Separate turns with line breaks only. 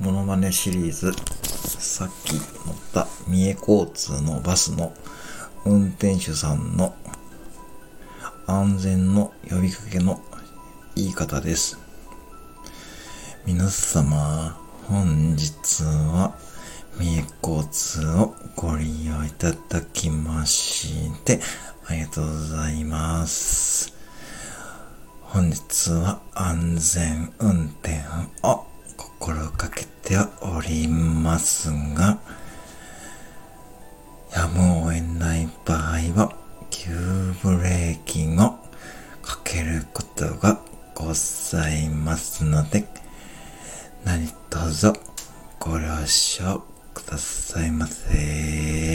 マネシリーズ、さっき乗った三重交通のバスの運転手さんの安全の呼びかけの言い方です。皆様、本日は三重交通をご利用いただきまして、ありがとうございます。本日は安全運転をておりますが、やむを得ない場合は、急ブレーキをかけることがございますので、何卒ご了承くださいませ。